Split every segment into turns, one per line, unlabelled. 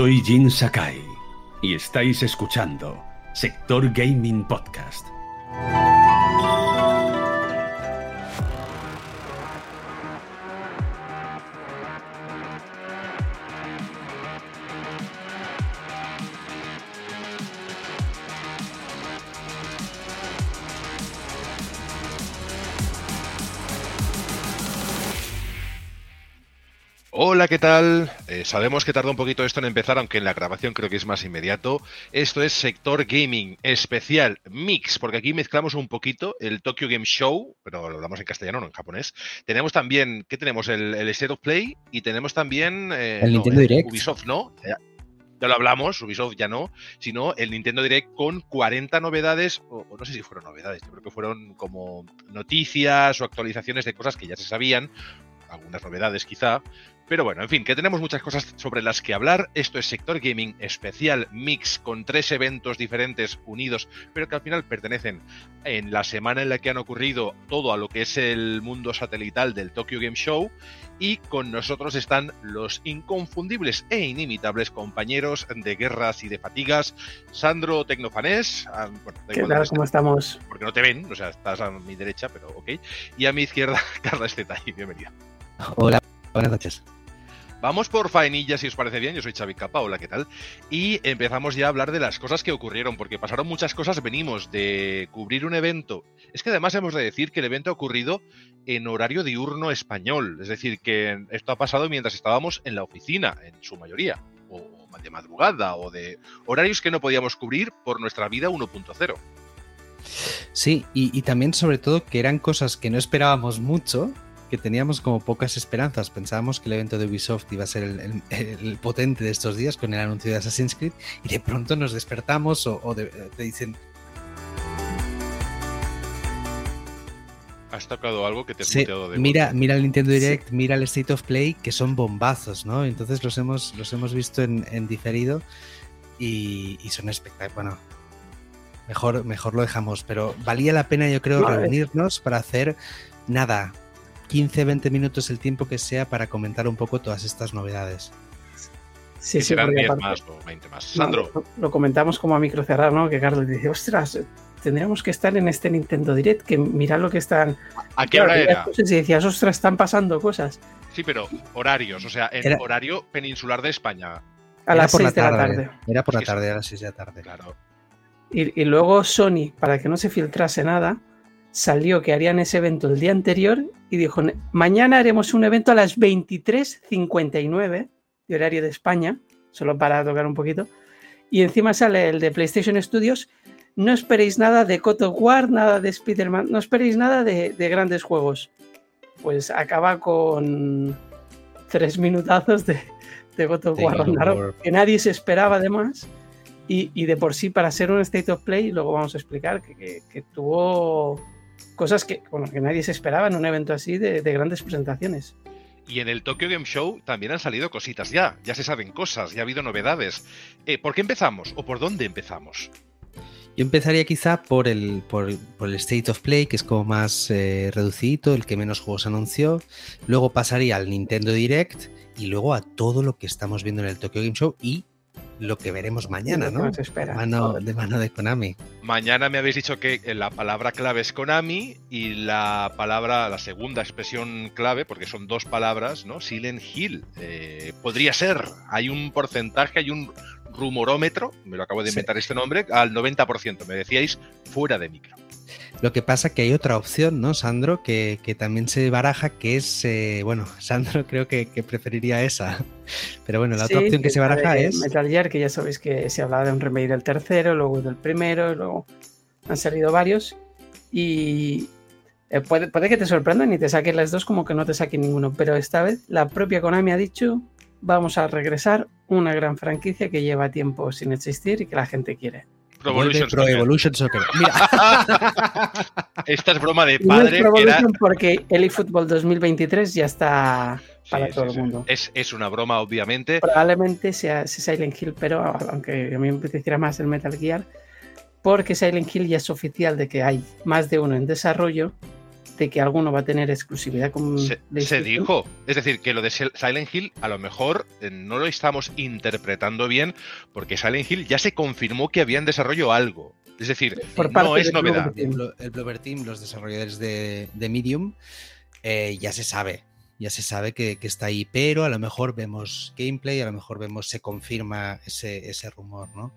Soy Jin Sakai y estáis escuchando Sector Gaming Podcast.
Hola, ¿qué tal? Eh, sabemos que tarda un poquito esto en empezar, aunque en la grabación creo que es más inmediato. Esto es Sector Gaming especial Mix, porque aquí mezclamos un poquito el Tokyo Game Show, pero lo hablamos en castellano, no en japonés. Tenemos también, ¿qué tenemos? El, el State of Play y tenemos también...
Eh, el Nintendo Direct.
Ubisoft, ¿no? ya lo hablamos, Ubisoft ya no, sino el Nintendo Direct con 40 novedades, o, o, no sé si fueron novedades, yo creo que fueron como noticias o actualizaciones de cosas que ya se sabían, algunas novedades quizá, pero bueno, en fin, que tenemos muchas cosas sobre las que hablar. Esto es Sector Gaming especial mix con tres eventos diferentes unidos, pero que al final pertenecen en la semana en la que han ocurrido todo a lo que es el mundo satelital del Tokyo Game Show. Y con nosotros están los inconfundibles e inimitables compañeros de guerras y de fatigas, Sandro Tecnofanés.
¿Qué tal? ¿Cómo estamos?
Porque no te ven, o sea, estás a mi derecha, pero ok. Y a mi izquierda, Carla Estetay. Bienvenida.
Hola, buenas noches.
Vamos por faenilla, si os parece bien. Yo soy Xavi Capa, hola, ¿qué tal? Y empezamos ya a hablar de las cosas que ocurrieron, porque pasaron muchas cosas. Venimos de cubrir un evento. Es que además hemos de decir que el evento ha ocurrido en horario diurno español. Es decir, que esto ha pasado mientras estábamos en la oficina, en su mayoría. O de madrugada, o de horarios que no podíamos cubrir por nuestra vida 1.0.
Sí, y, y también sobre todo que eran cosas que no esperábamos mucho, que teníamos como pocas esperanzas. Pensábamos que el evento de Ubisoft iba a ser el, el, el, potente de estos días con el anuncio de Assassin's Creed y de pronto nos despertamos o, o de, te dicen...
Has tocado algo que te has
sí,
de
mira, mira el Nintendo Direct, sí. mira el State of Play, que son bombazos, ¿no? Entonces los hemos, los hemos visto en, en diferido y, y son espectaculares. Bueno, mejor, mejor lo dejamos, pero valía la pena, yo creo, vale. reunirnos para hacer nada, 15, 20 minutos el tiempo que sea para comentar un poco todas estas novedades.
Sí, sí, 10 aparte, más o 20 más. Sandro.
No, lo comentamos como a micro cerrar, ¿no? Que Carlos dice, ostras, tendríamos que estar en este Nintendo Direct, que mira lo que están.
¿A qué hora era?
Y decías, ostras, están pasando cosas.
Sí, pero horarios, o sea, en era... horario peninsular de España.
A las 6 de la tarde.
Era por la tarde, a las 6 de la tarde.
Claro.
Y, y luego Sony, para que no se filtrase nada, salió que harían ese evento el día anterior y dijo, mañana haremos un evento a las 23.59 de horario de España, solo para tocar un poquito, y encima sale el de PlayStation Studios, no esperéis nada de God of War, nada de Spider-Man, no esperéis nada de, de, grandes juegos. Pues acaba con tres minutazos de, de God of War, que nadie se esperaba además. Y, y, de por sí, para ser un State of Play, luego vamos a explicar que, que, que tuvo cosas que, bueno, que nadie se esperaba en un evento así de, de, grandes presentaciones.
Y en el Tokyo Game Show también han salido cositas ya, ya se saben cosas, ya ha habido novedades. Eh, ¿Por qué empezamos o por dónde empezamos?
Yo empezaría quizá por el, por, por el State of Play, que es como más eh, reducido, el que menos juegos anunció. Luego pasaría al Nintendo Direct y luego a todo lo que estamos viendo en el Tokyo Game Show y lo que veremos mañana, ¿no?
Espera.
De, mano, de mano de Konami.
Mañana me habéis dicho que la palabra clave es Konami y la palabra, la segunda expresión clave, porque son dos palabras, ¿no? Silent Hill. Eh, podría ser. Hay un porcentaje, hay un rumorómetro, me lo acabo de inventar sí. este nombre, al 90%. Me decíais fuera de micro.
Lo que pasa que hay otra opción, ¿no, Sandro? Que, que también se baraja, que es, eh, bueno, Sandro creo que, que, preferiría esa. Pero bueno, la sí, otra opción que se baraja es...
Metal Gear, que ya sabéis que se hablaba de un remake del tercero, luego del primero, luego han salido varios. Y eh, puede, puede, que te sorprendan y te saquen las dos como que no te saquen ninguno. Pero esta vez la propia Konami ha dicho, vamos a regresar una gran franquicia que lleva tiempo sin existir y que la gente quiere.
Pro Evolution,
Pro Evolution Soccer. Mira.
Esta es broma de padre.
No es era... porque el eFootball 2023 ya está para sí, todo sí, el mundo.
Es, es, una broma, obviamente.
Probablemente sea, sea Silent Hill, pero aunque a mí me pareciera más el Metal Gear, porque Silent Hill ya es oficial de que hay más de uno en desarrollo de que alguno va a tener exclusividad con
Se, dijo. Es decir, que lo de Sil- Silent Hill a lo mejor eh, no lo estamos interpretando bien porque Silent Hill ya se confirmó que había en desarrollo algo. Es decir,
Por parte
no es
de
novedad.
El Blover Team, los desarrolladores de, de Medium, eh, ya se sabe, ya se sabe que, que está ahí, pero a lo mejor vemos gameplay, a lo mejor vemos, se confirma ese, ese rumor, ¿no?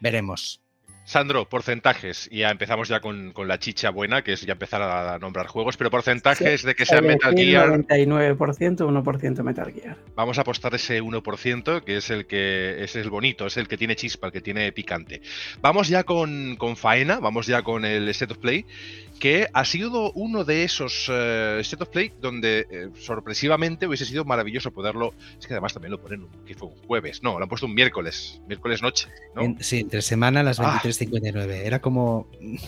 Veremos.
Sandro, porcentajes. Y ya empezamos ya con, con la chicha buena, que es ya empezar a nombrar juegos, pero porcentajes de que sea Metal Gear.
99%, 1% Metal Gear.
Vamos a apostar ese 1%, que es el que es el bonito, es el que tiene chispa, el que tiene picante. Vamos ya con, con faena, vamos ya con el State of Play, que ha sido uno de esos eh, State of Play donde eh, sorpresivamente hubiese sido maravilloso poderlo. Es que además también lo ponen, un- que fue un jueves, no, lo han puesto un miércoles, miércoles noche, ¿no?
En- sí, entre semana a las
Ah.
23.59. Era como. Ya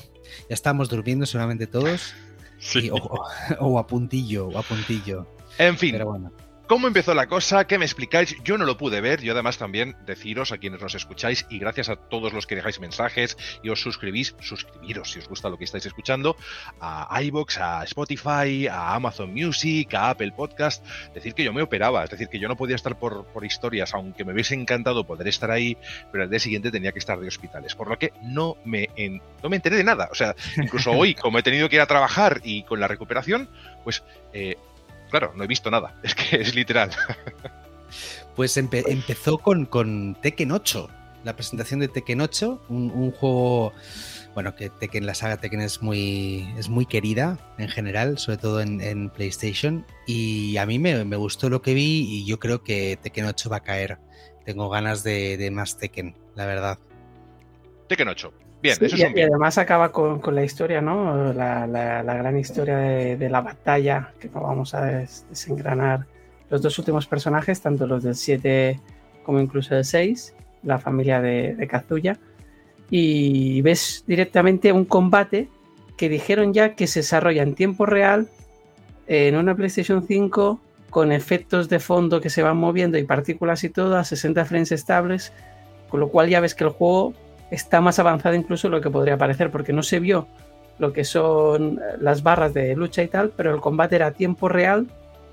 estábamos durmiendo seguramente todos,
Sí.
y- o, o- o a puntillo, o a puntillo.
En fin,
Pero bueno.
¿Cómo empezó la cosa? ¿Qué me explicáis? Yo no lo pude ver. Yo además también deciros a quienes nos escucháis y gracias a todos los que dejáis mensajes y os suscribís, suscribiros si os gusta lo que estáis escuchando, a iBox, a Spotify, a Amazon Music, a Apple Podcast. Decir que yo me operaba, es decir, que yo no podía estar por, por historias, aunque me hubiese encantado poder estar ahí, pero al día siguiente tenía que estar de hospitales, por lo que no me, en- no me enteré de nada. O sea, incluso hoy, como he tenido que ir a trabajar y con la recuperación, pues... eh, Claro, no he visto nada, es que es literal.
Pues empe- empezó con, con Tekken 8, la presentación de Tekken 8, un, un juego, bueno, que Tekken, la saga Tekken es muy, es muy querida en general, sobre todo en, en PlayStation, y a mí me, me gustó lo que vi y yo creo que Tekken 8 va a caer. Tengo ganas de, de más Tekken, la verdad.
Tekken 8. Bien,
Sí,
eso
y,
es un
y
bien.
además acaba con, con la historia, ¿no? La, la- la gran historia de, de la batalla, que no vamos a des- desengranar. Los dos últimos personajes, tanto los del 7 como incluso del 6, la familia de, de Kazuya. Y ves directamente un combate que dijeron ya que se desarrolla en tiempo real en una PlayStation 5 con efectos de fondo que se van moviendo y partículas y todo a 60 frames estables, con lo cual ya ves que el juego está más avanzado incluso de lo que podría parecer, porque no se vio lo que son las barras de lucha y tal, pero el combate era a tiempo real,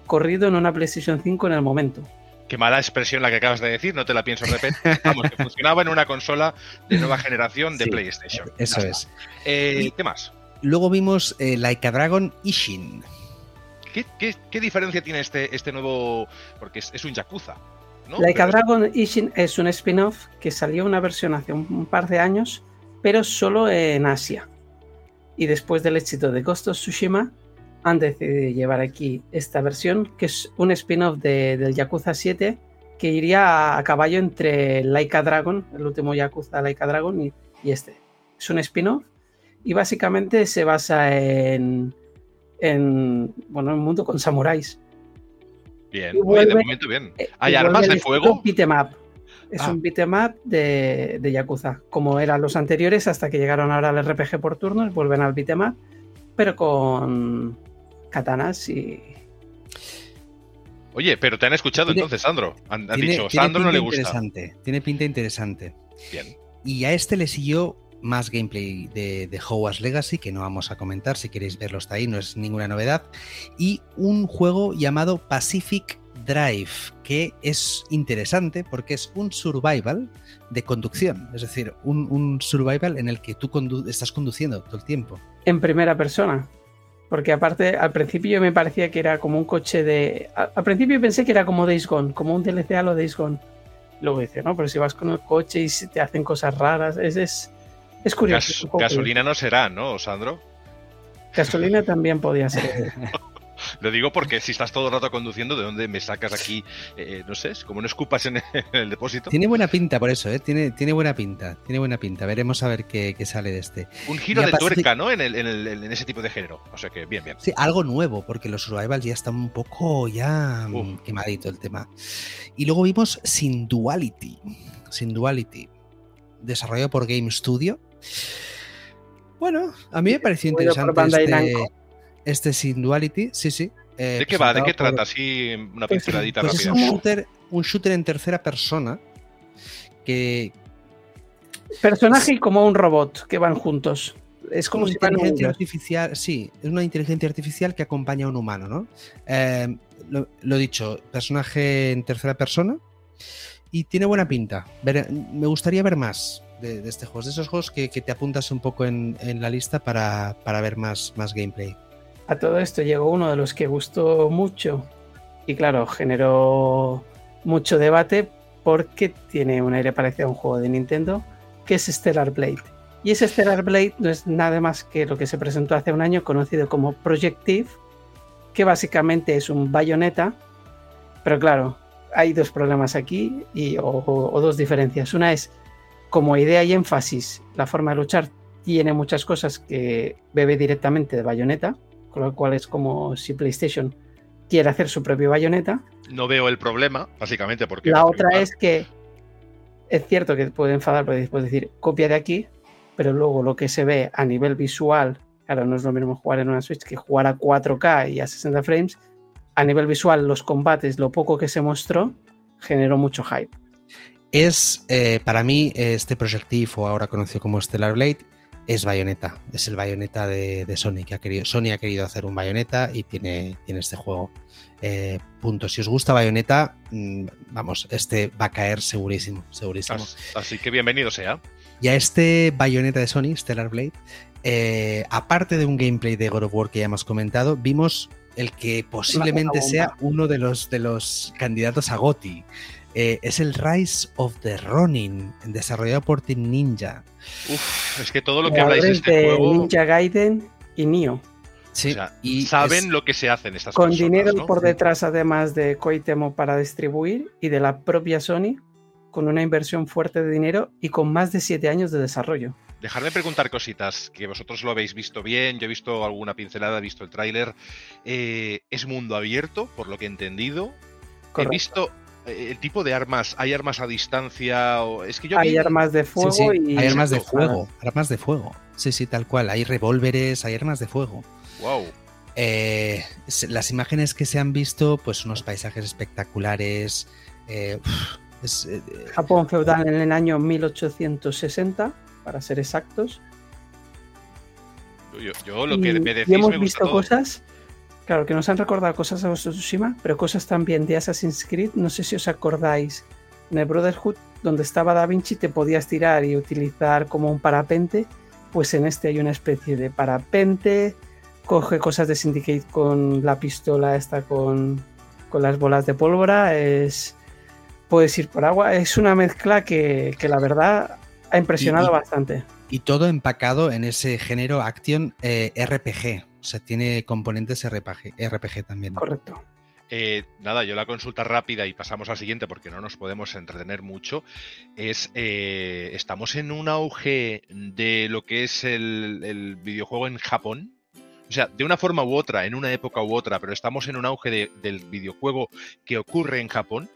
corrido en una PlayStation 5 en el momento.
Qué mala expresión la que acabas de decir, no te la pienso repetir. Vamos, que funcionaba en una consola de nueva generación de
Sí,
PlayStation.
Eso es.
Eh, ¿Qué más?
Luego vimos eh, Like a Dragon Ishin.
¿Qué, qué- qué diferencia tiene este, este nuevo...? Porque es, es un Yakuza, ¿no?
Like a
Pero
Dragon Ishin es un spin-off que salió una versión hace un, par de años, pero solo en Asia. Y después del éxito de Ghost of Tsushima, han decidido llevar aquí esta versión, que es un spin-off de- del Yakuza 7, que iría a, caballo entre Like a Dragon, el último Yakuza Like a Dragon, y, y este. Es un spin-off y básicamente se basa en, en bueno, en un mundo con samuráis.
Bien, muy bien, de
vuelve-
momento bien.
Eh,
¿Hay armas
vuelve
de fuego?
up. Es
Ah.
un beat'em up de, de Yakuza, como eran los anteriores hasta que llegaron ahora al RPG por turnos, vuelven al beat'em up, pero con katanas y...
Oye, pero te han escuchado
Tiene-
entonces, Sandro. Han, han
Tiene-
dicho,
tiene
Sandro no le gusta.
Interesante, tiene pinta interesante.
Bien.
Y a este le siguió más gameplay de, de Hogwarts Legacy, que no vamos a comentar, si queréis verlo está ahí, no es ninguna novedad. Y un juego llamado Pacific Drive, que es interesante porque es un survival de conducción, es decir, un, un survival en el que tú condu- estás conduciendo todo el tiempo.
en primera persona. Porque aparte, al principio me parecía que era como un coche de... Al principio pensé que era como Days Gone, como un DLC a lo Days Gone. Luego dice, no, pero si vas con el coche y te hacen cosas raras, es, es, es curioso.
Gas- gasolina no será, ¿no, Sandro?
Gasolina también podía ser.
Lo digo porque si estás todo el rato conduciendo, ¿de dónde me sacas aquí? Eh, no sé, es como no escupas en el depósito.
Tiene buena pinta por eso, ¿eh? tiene, tiene buena pinta, tiene buena pinta. Veremos a ver qué, qué sale de este.
Un giro de
Pacific-
tuerca, ¿no? En, el- en el- en ese tipo de género. O sea que, bien, bien.
Sí, algo nuevo, porque los survivals ya están un poco ya mm,
Uf.
quemadito el tema. Y luego vimos Sin Duality. Sin Duality. Desarrollado por Game Studio. Bueno, a mí me pareció interesante este, este Sin Duality. Sí, sí. eh,
¿De qué va? ¿De qué
por-
trata? Así, una
Pues,
pinceladita
Pues es
rápida.
un shooter, un shooter en tercera persona que
Personaje y como un robot que van juntos.
es como una inteligencia artificial, sí, es una inteligencia artificial que acompaña a un humano, ¿no? Eh, lo, dicho, personaje en tercera persona y tiene buena pinta. me gustaría ver más de, este juego, de esos juegos que, te apuntas un poco en, la lista para, ver más, más gameplay.
A todo esto llegó uno de los que gustó mucho y claro, generó mucho debate porque tiene un aire parecido a un juego de Nintendo, que es Stellar Blade. Y ese Stellar Blade no es nada más que lo que se presentó hace un año, conocido como Projective, que básicamente es un bayoneta. Pero claro, hay dos problemas aquí y, o, dos diferencias. Una es, como idea y énfasis, la forma de luchar tiene muchas cosas que bebe directamente de bayoneta, con lo cual es como si PlayStation quiere hacer su propio bayoneta.
No veo el problema, básicamente, porque.
La otra es que es cierto que puede enfadar después decir copia de aquí, pero luego lo que se ve a nivel visual, claro, no es lo mismo jugar en una Switch que jugar a 4K y a 60 frames. A nivel visual, los combates, lo poco que se mostró, generó mucho hype.
Es, eh, para mí, este Projective, o ahora conocido como Stellar Blade, es Bayonetta. Es el Bayonetta de, Sony que ha querido. Sony ha querido hacer un Bayonetta y tiene, tiene este juego. Eh, punto. Si os gusta Bayonetta, mm, vamos, este va a caer segurísimo, segurísimo.
Así, que bienvenido sea.
Y a este Bayonetta de Sony, Stellar Blade, eh, aparte de un gameplay de God of War que ya hemos comentado, vimos el que posiblemente sea uno de los, de los candidatos a GOTI. Eh, es el Rise of the Ronin, desarrollado por Team Ninja.
Uf, es que todo lo que habláis de este juego...
Ninja Gaiden y Nio.
Sí, y saben lo que se hace en estas
Con dinero por detrás, además de Koitemo para distribuir y de la propia Sony, con una inversión fuerte de dinero y con más de siete años de desarrollo.
Dejar de preguntar cositas, que vosotros lo habéis visto bien, yo he visto alguna pincelada, he visto el tráiler. Eh, es mundo abierto, por lo que he entendido. He visto el tipo de armas, hay armas a distancia, o es que yo
hay armas de fuego y
hay armas de fuego, armas de fuego. Sí, sí, tal cual. Hay revólveres, hay armas de fuego.
Wow.
Eh, las imágenes que se han visto, pues unos paisajes espectaculares. Eh,
Japón feudal en el año 1860, para ser exactos.
Yo, lo que me decís
y hemos visto cosas Claro, que nos han recordado cosas de Ghost Tsushima, pero cosas también de Assassin's Creed. No sé si os acordáis, en el Brotherhood, donde estaba Da Vinci, te podías tirar y utilizar como un parapente. Pues en este hay una especie de parapente. Coge cosas de Syndicate con la pistola esta con, con las bolas de pólvora. Es, puedes ir por agua. Es una mezcla que, la verdad ha impresionado bastante.
Y todo empacado en ese género action eh, RPG. O sea, tiene componentes RPG, RPG también.
Correcto.
Eh, nada, yo la consulta rápida y pasamos al siguiente porque no nos podemos entretener mucho. Es eh, estamos en un auge de lo que es el, videojuego en Japón. O sea, de una forma u otra, en una época u otra, pero estamos en un auge del videojuego que ocurre en Japón.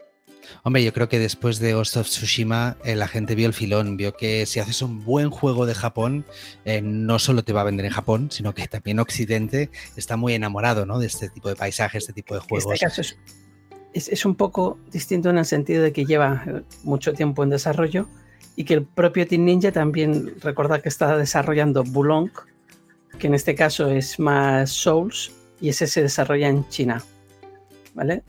Hombre, yo creo que después de Ghost of Tsushima eh, la gente vio el filón, vio que si haces un buen juego de Japón, eh, no solo te va a vender en Japón, sino que también Occidente está muy enamorado ¿no? de este tipo de paisajes, este tipo de juegos.
Este caso es, un poco distinto en el sentido de que lleva mucho tiempo en desarrollo y que el propio Team Ninja también recuerda que está desarrollando Bulong, que en este caso es más Souls, y ese se desarrolla en China. ¿Vale?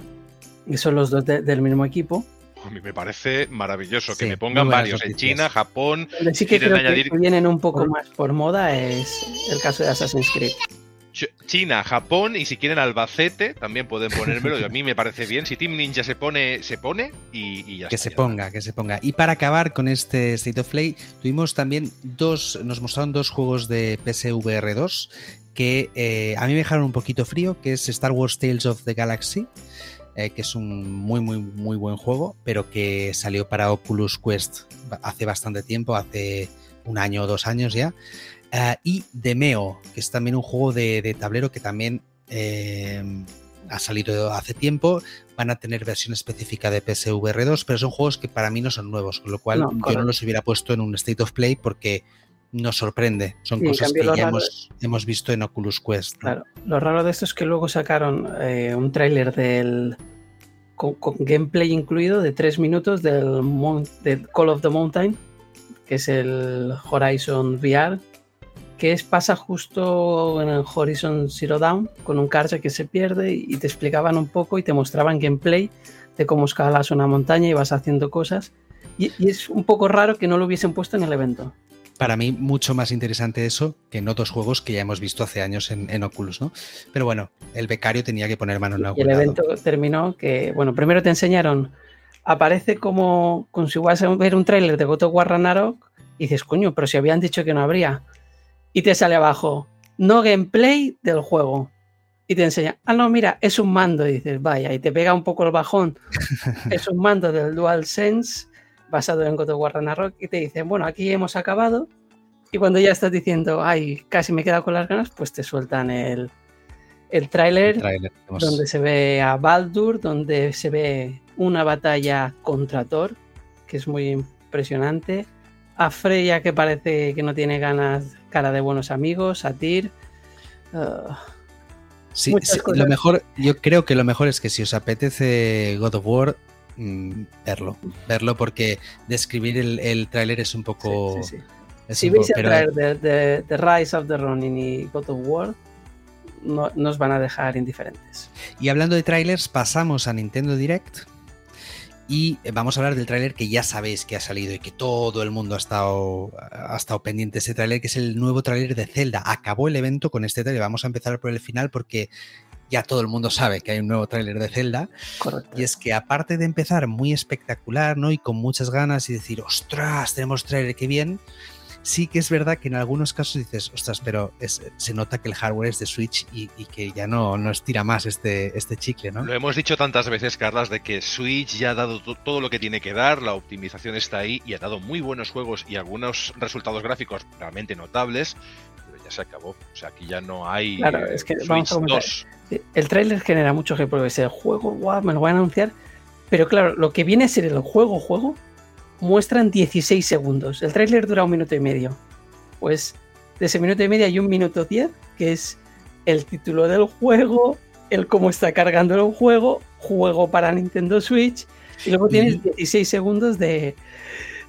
Que son los dos del mismo equipo.
A mí me parece maravilloso que me pongan varios en China, Japón.
sí que creo que vienen un poco más por moda es el caso de Assassin's Creed.
China, Japón y si quieren Albacete también pueden ponérmelo. y a mí me parece bien. Si Team Ninja se pone, se pone y, ya
Que se ponga, que se ponga. Y para acabar con este State of Play, tuvimos también dos, nos mostraron dos juegos de PSVR 2 que eh, a mí me dejaron un poquito frío, que es Star Wars Tales of the Galaxy eh, que es un muy, muy, muy buen juego, pero que salió para Oculus Quest hace bastante tiempo, hace un año o dos años ya. Uh, y Demeo, que es también un juego de, tablero que también eh, ha salido hace tiempo. Van a tener versión específica de PSVR 2, pero son juegos que para mí no son nuevos, con lo cual yo no los hubiera puesto en un State of Play porque nos sorprende. Son cosas que ya hemos, visto en Oculus Quest.
Claro. Lo raro de esto es que luego sacaron eh, un tráiler del con, gameplay incluido de tres minutos del, Call of the Mountain, que es el Horizon VR, que es pasa justo en el Horizon Zero Dawn con un carja que se pierde y te explicaban un poco y te mostraban gameplay de cómo escalas una montaña y vas haciendo cosas. Y es un poco raro que no lo hubiesen puesto en el evento
para mí mucho más interesante eso que en otros juegos que ya hemos visto hace años en, en Oculus, ¿no? Pero bueno, el becario tenía que poner mano en la
el evento terminó que, bueno, primero te enseñaron, aparece como, como si vas a ver un tráiler de God of War Ragnarok y dices, coño, pero si habían dicho que no habría. Y te sale abajo, no gameplay del juego. Y te enseña, ah, no, mira, es un mando. Y dices, vaya, y te pega un poco el bajón. es un mando del DualSense basado en God of War Ragnarok y te dicen, bueno, aquí hemos acabado. Y cuando ya estás diciendo, ay, casi me he quedado con las ganas, pues te sueltan el, el tráiler donde se ve a Baldur, donde se ve una batalla contra Thor, que es muy impresionante. A Freya, que parece que no tiene ganas, cara de buenos amigos, a Tyr. Uh,
sí, sí lo mejor, yo creo que lo mejor es que si os apetece God of War, Mm, verlo, verlo porque describir el, el tráiler es un poco...
Sí, sí, si veis el tráiler de, de, Rise of the Ronin y God of War, no, nos van a dejar indiferentes.
Y hablando de trailers, pasamos a Nintendo Direct y vamos a hablar del tráiler que ya sabéis que ha salido y que todo el mundo ha estado, ha estado pendiente de ese tráiler, que es el nuevo tráiler de Zelda. Acabó el evento con este tráiler, vamos a empezar por el final porque ya todo el mundo sabe que hay un nuevo tráiler de Zelda. Y es que aparte de empezar muy espectacular, ¿no? Y con muchas ganas y decir, ostras, tenemos tráiler, qué bien. Sí que es verdad que en algunos casos dices, ostras, pero se nota que el hardware es de Switch y, que ya no, no estira más este, este chicle, ¿no?
Lo hemos dicho tantas veces, Carlas, de que Switch ya ha dado todo lo que tiene que dar, la optimización está ahí y ha dado muy buenos juegos y algunos resultados gráficos realmente notables, ya se acabó. O sea, aquí ya no hay
claro, es que vamos a 2 el tráiler genera mucho que porque es el juego, wow, me lo van a anunciar. Pero claro, lo que viene a ser el juego, juego, muestran 16 segundos. El tráiler dura un minuto y medio. Pues de ese minuto y medio hay un minuto 10, que es el título del juego, el cómo está cargando el juego, juego para Nintendo Switch, y luego tienes 16 segundos de,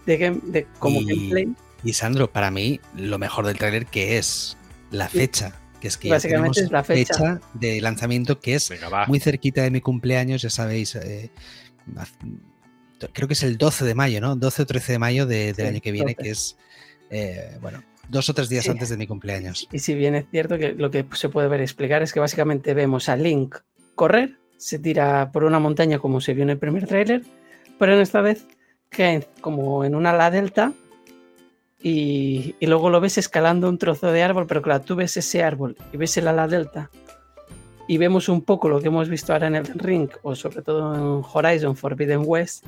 de, como gameplay.
Y Sandro, para mí, lo mejor del tráiler que es la fecha que es que
Básicamente es la fecha.
de lanzamiento que es muy cerquita de mi cumpleaños, ya sabéis. Eh, creo que es el 12 de mayo, ¿no? 12 o 13 de mayo del año que viene, que es, eh, bueno, dos o tres días antes de mi cumpleaños.
Y si bien es cierto que lo que se puede ver explicar es que básicamente vemos a Link correr, se tira por una montaña como se vio en el primer tráiler, pero en esta vez que como en una la delta y, luego lo ves escalando un trozo de árbol, pero claro, tú ves ese árbol y ves el ala delta y vemos un poco lo que hemos visto ahora en el Ring o sobre todo en Horizon Forbidden West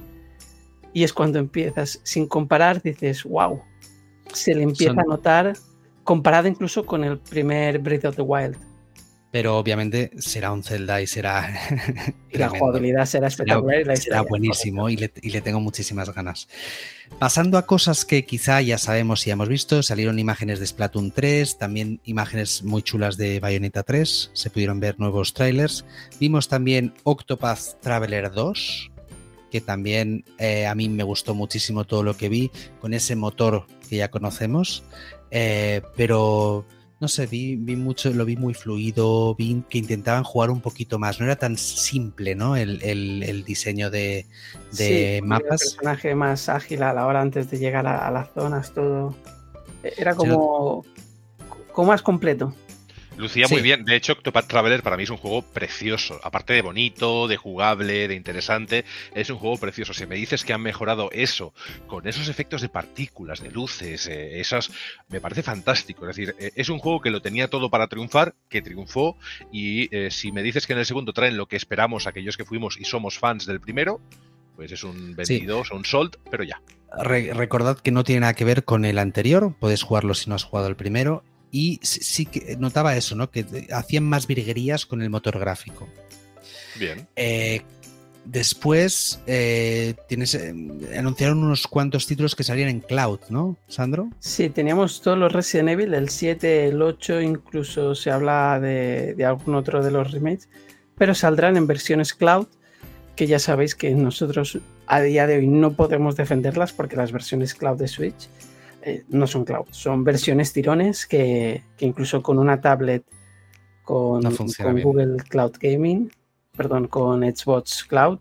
y es cuando empiezas, sin comparar, dices, wow, se le empieza a notar comparado incluso con el primer Breath of the Wild
pero obviamente será un Zelda y será.
y la jugabilidad será espectacular.
Será, buenísimo y le, tengo muchísimas ganas. Pasando a cosas que quizá ya sabemos y hemos visto, salieron imágenes de Splatoon 3, también imágenes muy chulas de Bayonetta 3, se pudieron ver nuevos trailers. Vimos también Octopath Traveler 2, que también eh, a mí me gustó muchísimo todo lo que vi con ese motor que ya conocemos, eh, pero no sé, vi, mucho, lo vi muy fluido, vi que intentaban jugar un poquito más, no era tan simple, ¿no? El, diseño de, mapas.
El personaje más ágil a la hora antes de llegar a, las zonas, todo. E, era como, como más completo.
Lucía muy bien. De hecho, Octopath Traveler para mí es un juego precioso. Aparte de bonito, de jugable, de interesante, es un juego precioso. Si me dices que han mejorado eso, con esos efectos de partículas, de luces, eh, esas, me parece fantástico. Es decir, eh, es un juego que lo tenía todo para triunfar, que triunfó, y eh, si me dices que en el segundo traen lo que esperamos aquellos que fuimos y somos fans del primero, pues es un 22 o un sold, pero ya.
recordad que no tiene nada que ver con el anterior, puedes jugarlo si no has jugado el primero, y sí que notaba eso, ¿no? Que hacían más virguerías con el motor gráfico.
Bien.
Eh, después eh, tienes, eh, anunciaron unos cuantos títulos que salían en cloud, ¿no, Sandro?
Sí, teníamos todos los Resident Evil, el 7, el 8, incluso se habla de, de algún otro de los remakes, pero saldrán en versiones cloud, que ya sabéis que nosotros a día de hoy no podemos defenderlas porque las versiones cloud de Switch eh, no son cloud, son versiones tirones que, que incluso con una tablet con,
No.
Google Cloud Gaming, perdón, con Xbox Cloud,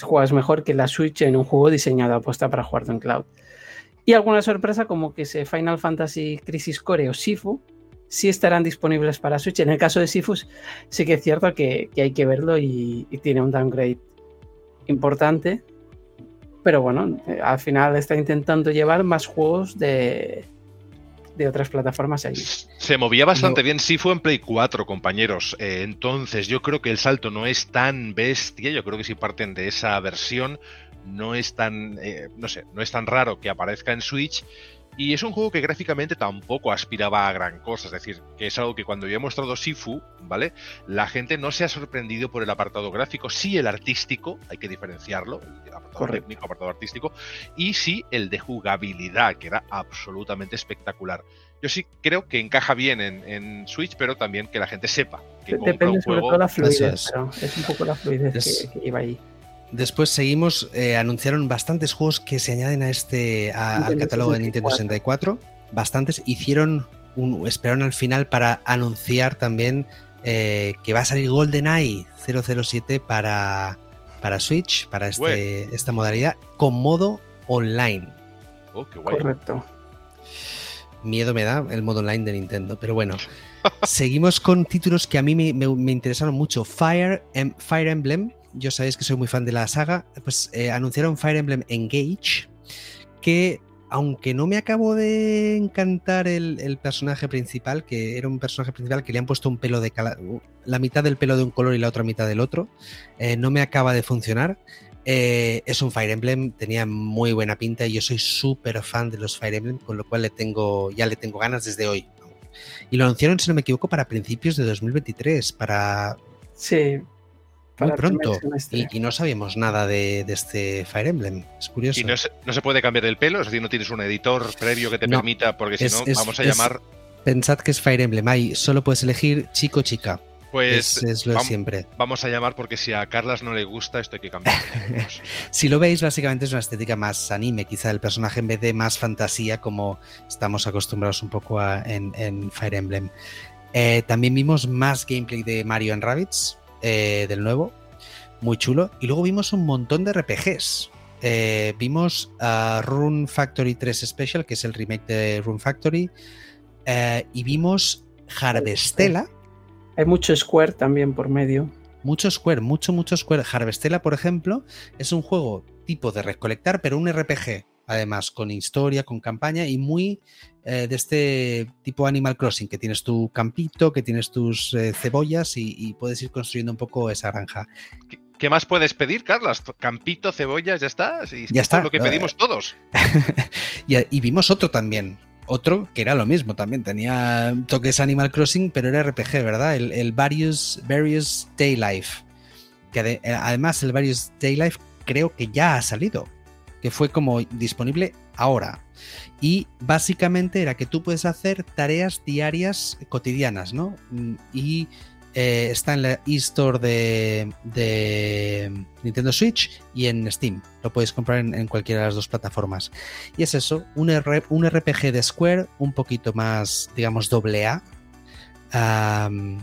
juegas mejor que la Switch en un juego diseñado aposta para jugarlo en cloud. Y alguna sorpresa como que ese Final Fantasy Crisis Core o Sifu sí estarán disponibles para Switch. En el caso de Sifu sí que es cierto que, que hay que verlo y, y tiene un downgrade importante. Pero bueno, eh, al final está intentando llevar más juegos de, de otras plataformas allí.
Se movía bastante
No.
bien Sifu en Play 4, compañeros. Eh, entonces, yo creo que el salto no es tan bestia. Yo creo que si parten de esa versión, no es tan, eh, no sé, no es tan raro que aparezca en Switch. Y es un juego que gráficamente tampoco aspiraba a gran cosa. Es decir, que es algo que cuando yo he mostrado Sifu, ¿vale? La gente no se ha sorprendido por el apartado gráfico, sí el artístico, hay que diferenciarlo, el apartado
Correcto.
técnico, apartado artístico, y sí el de jugabilidad, que era absolutamente espectacular. Yo sí creo que encaja bien en, en Switch, pero también que la gente sepa que compra
Depende
un
sobre
juego.
todo la fluidez,
es.
pero es un poco la fluidez
Es-
que, que lleva ahí.
Después seguimos, eh, anunciaron bastantes juegos que se añaden a este a- al
Nintendo
catálogo de Nintendo 64. Bastantes. Hicieron un, esperaron al final para anunciar también eh, que va a salir GoldenEye 007 para, para Switch, para este, esta modalidad, con modo online.
Oh, qué guay.
Correcto.
Miedo me da el modo online de Nintendo, pero bueno. Seguimos con títulos que a mí me, me- me interesaron mucho. Fire, Em- Fire Emblem, yo sabéis que soy muy fan de la saga, pues eh, anunciaron Fire Emblem Engage, que aunque no me acabó de encantar el, el personaje principal, que era un personaje principal que le han puesto un pelo de cala- la mitad del pelo de un color y la otra mitad del otro, eh, no me acaba de funcionar. Eh, es un Fire Emblem, tenía muy buena pinta y yo soy súper fan de los Fire Emblem, con lo cual le tengo, ya le tengo ganas desde hoy. Y lo anunciaron, si no me equivoco, para principios de 2023, para
Sí.
Muy pronto. Y, y no sabíamos nada de, de este Fire Emblem. Es curioso.
Y no se, no se puede cambiar el pelo, es decir, no tienes un editor previo que te
No.
permita, porque si no,
es-
vamos a
es-
llamar.
Pensad que es Fire Emblem, ahí solo puedes elegir chico o chica.
Pues
es, es lo de
vam-
siempre.
vamos a llamar porque si a Carlas no le gusta, esto hay que cambiar.
Si lo veis, básicamente es una estética más anime, quizá el personaje en vez de más fantasía, como estamos acostumbrados un poco a, en, en Fire Emblem. Eh, también vimos más gameplay de Mario and Rabbids, eh, del nuevo, muy chulo. Y luego vimos un montón de RPGs. Eh, vimos a Rune Factory 3 Special, que es el remake de Rune Factory. eh, y vimos Harvestella.
Hay mucho Square también por medio.
Mucho Square, mucho, mucho Square. Harvestella, por ejemplo, es un juego tipo de recolectar, pero un RPG, además, con historia, con campaña y muy eh, de este tipo Animal Crossing, que tienes tu campito, que tienes tus eh, cebollas y, y puedes ir construyendo un poco esa granja.
¿Qué, qué más puedes pedir, Carlas? Campito, cebollas, ya está.
Ya
es
está.
lo que pedimos todos.
y, y vimos otro también. Otro que era lo mismo también, tenía toques Animal Crossing, pero era RPG, ¿verdad? El, el Various, Various Day Life. Que eh, además el Various Day Life creo que ya ha salido, que fue como disponible ahora. Y básicamente era que tú puedes hacer tareas diarias cotidianas, ¿no? Mm, Y eh, está en la eStore de, Nintendo Switch y en Steam. Lo podéis comprar en, cualquiera de las dos plataformas. Y es eso, un, un RPG de Square un poquito más, digamos, doble A, en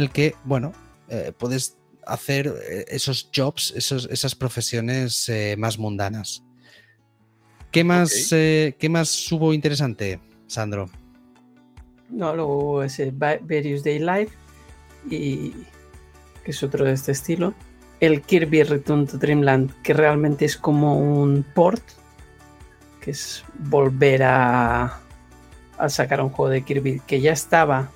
el que, bueno, eh, puedes hacer eh, esos jobs, esos, esas profesiones eh, más mundanas. ¿Qué más, eh, ¿Qué más hubo interesante, Sandro?
No, luego hubo ese Va- Various Day Live y que es otro de este estilo. El Kirby Return to Dreamland, que realmente es como un port, que es volver a, a sacar un juego de Kirby que ya estaba